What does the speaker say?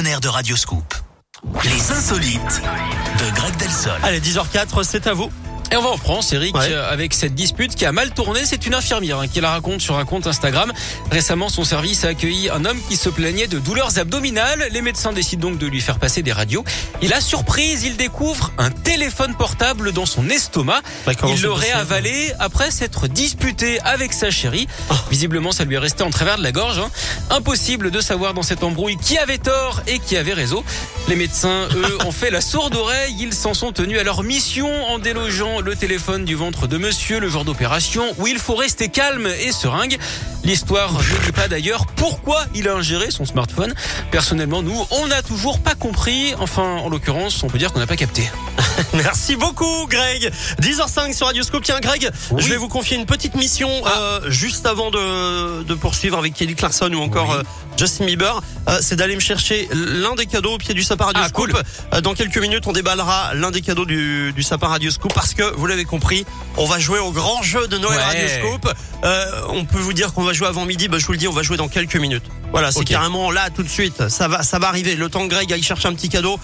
partenaire de Radioscoop. Les insolites de Greg Delsol. Allez, 10h04, c'est à vous. Et on va en France, Eric, Ouais. euh, avec cette dispute qui a mal tourné. C'est une infirmière hein, qui la raconte sur un compte Instagram. Récemment, son service a accueilli un homme qui se plaignait de douleurs abdominales. Les médecins décident donc de lui faire passer des radios. Et la surprise, il découvre un téléphone portable dans son estomac. Bah, il l'aurait avalé après s'être disputé avec sa chérie. Ah. Visiblement, ça lui est resté en travers de la gorge. hein. Impossible de savoir dans cette embrouille qui avait tort et qui avait raison. Les médecins, eux, ont fait la sourde oreille. Ils s'en sont tenus à leur mission en délogeant le téléphone du ventre de monsieur, le genre d'opération où il faut rester calme et seringue. L'histoire ne dit pas d'ailleurs pourquoi il a ingéré son smartphone. Personnellement, nous, on n'a toujours pas compris. Enfin, en l'occurrence, on peut dire qu'on n'a pas capté. Merci beaucoup, Greg. 10h05 sur Radioscope. Tiens, Greg, Oui. je vais vous confier une petite mission euh, juste avant de, de poursuivre avec Kelly Clarkson ou encore Oui. euh, Justin Bieber. Euh, c'est d'aller me chercher l'un des cadeaux au pied du sapin Radioscope. cool. Euh, dans quelques minutes, on déballera l'un des cadeaux du, du sapin Radioscope parce que, vous l'avez compris, on va jouer au grand jeu de Noël Ouais. Radioscope. Euh, on peut vous dire qu'on va jouer avant midi. Bah, je vous le dis, on va jouer dans quelques minutes. Voilà, c'est carrément là tout de suite. Ça va, ça va arriver. Le temps que Greg aille chercher un petit cadeau.